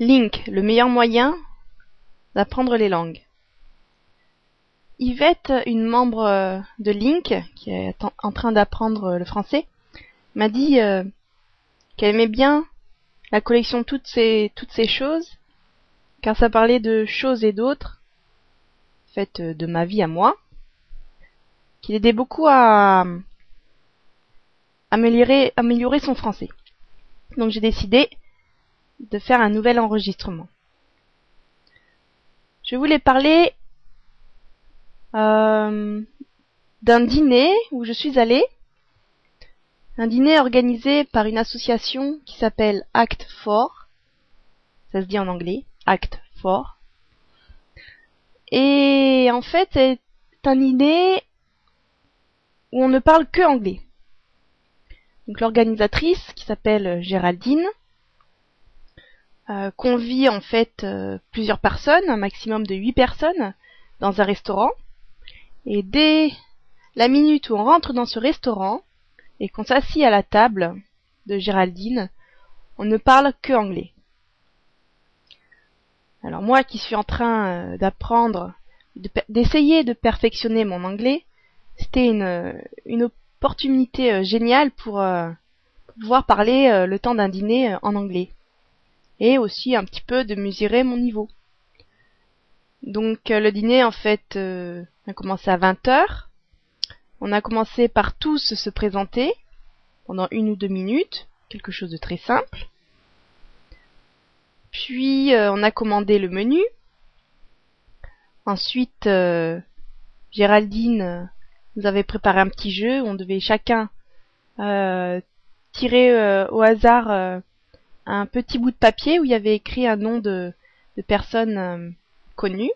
Link, le meilleur moyen d'apprendre les langues. Yvette, une membre euh, de Link, qui est en train d'apprendre le français, m'a dit euh, qu'elle aimait bien la collection toutes ces, toutes ces choses, car ça parlait de choses et d'autres, faites de ma vie à moi, qu'il aidait beaucoup à améliorer, améliorer son français. Donc j'ai décidé de faire un nouvel enregistrement. Je voulais parler euh, d'un dîner où je suis allée. Un dîner organisé par une association qui s'appelle Act for. Ça se dit en anglais, Act for. Et en fait, c'est un dîner où on ne parle que anglais. Donc l'organisatrice, qui s'appelle Géraldine, euh, convie en fait euh, plusieurs personnes, un maximum de huit personnes, dans un restaurant. Et dès la minute où on rentre dans ce restaurant et qu'on s'assit à la table de Géraldine, on ne parle que anglais. Alors moi qui suis en train euh, d'apprendre, d'essayer de perfectionner mon anglais, c'était une, une opportunité euh, géniale pour, euh, pouvoir parler euh, le temps d'un dîner en anglais. Et aussi un petit peu de mesurer mon niveau. Donc le dîner en fait a commencé à 20h. On a commencé par tous se présenter pendant une ou deux minutes, quelque chose de très simple. Puis on a commandé le menu. Ensuite, Géraldine nous avait préparé un petit jeu on devait chacun euh, tirer euh, au hasard euh, un petit bout de papier où il y avait écrit un nom de, personne connue.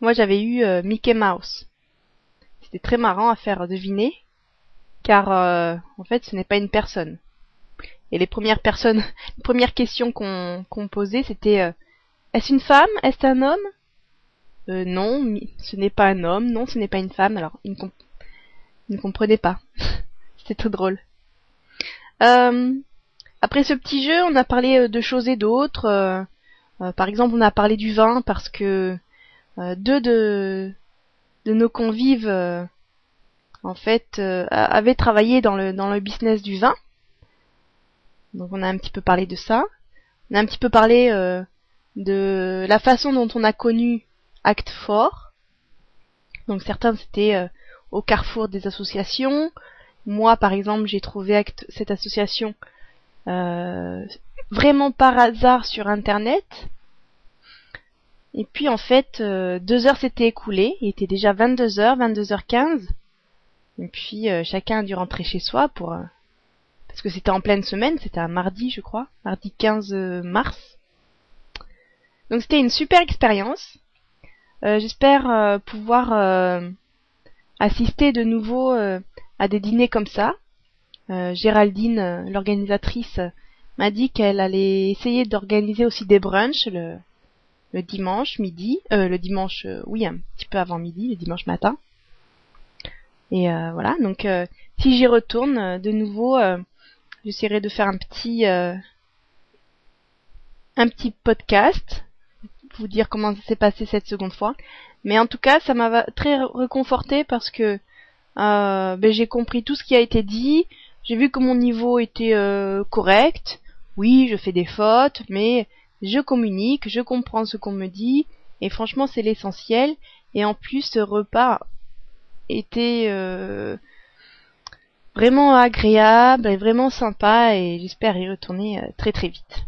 Moi j'avais eu Mickey Mouse. C'était très marrant à faire deviner car en fait ce n'est pas une personne. Et les premières personnes, les premières questions qu'on posait c'était est-ce une femme? Est-ce un homme? Euh, non, ce n'est pas un homme, non, ce n'est pas une femme. Alors, il ne, comprenait pas. C'était trop drôle. Euh, après ce petit jeu, on a parlé euh, de choses et d'autres. par exemple, on a parlé du vin parce que deux de, de nos convives, en fait, avaient travaillé dans le, dans le business du vin. Donc, on a un petit peu parlé de ça. On a un petit peu parlé de la façon dont on a connu acte fort. Donc certains c'était euh, au carrefour des associations. Moi par exemple j'ai trouvé cette association euh, vraiment par hasard sur internet. Et puis en fait euh, deux heures s'étaient écoulées, il était déjà 22 heures, 22h15. Et puis chacun a dû rentrer chez soi pour parce que c'était en pleine semaine, c'était un mardi je crois, mardi 15 mars. Donc c'était une super expérience. Euh, j'espère euh, pouvoir euh, assister de nouveau à des dîners comme ça. Géraldine, l'organisatrice, m'a dit qu'elle allait essayer d'organiser aussi des brunchs le, le dimanche midi, euh, le dimanche, oui, un petit peu avant midi, le dimanche matin. Et voilà, donc si j'y retourne de nouveau, j'essaierai de faire un petit un petit podcast vous dire comment ça s'est passé cette seconde fois. Mais en tout cas, ça m'a très réconforté parce que euh, ben, j'ai compris tout ce qui a été dit. J'ai vu que mon niveau était euh, correct. Oui, je fais des fautes, mais je communique, je comprends ce qu'on me dit. Et franchement, c'est l'essentiel. Et en plus, ce repas était euh, vraiment agréable et vraiment sympa. Et j'espère y retourner très très vite.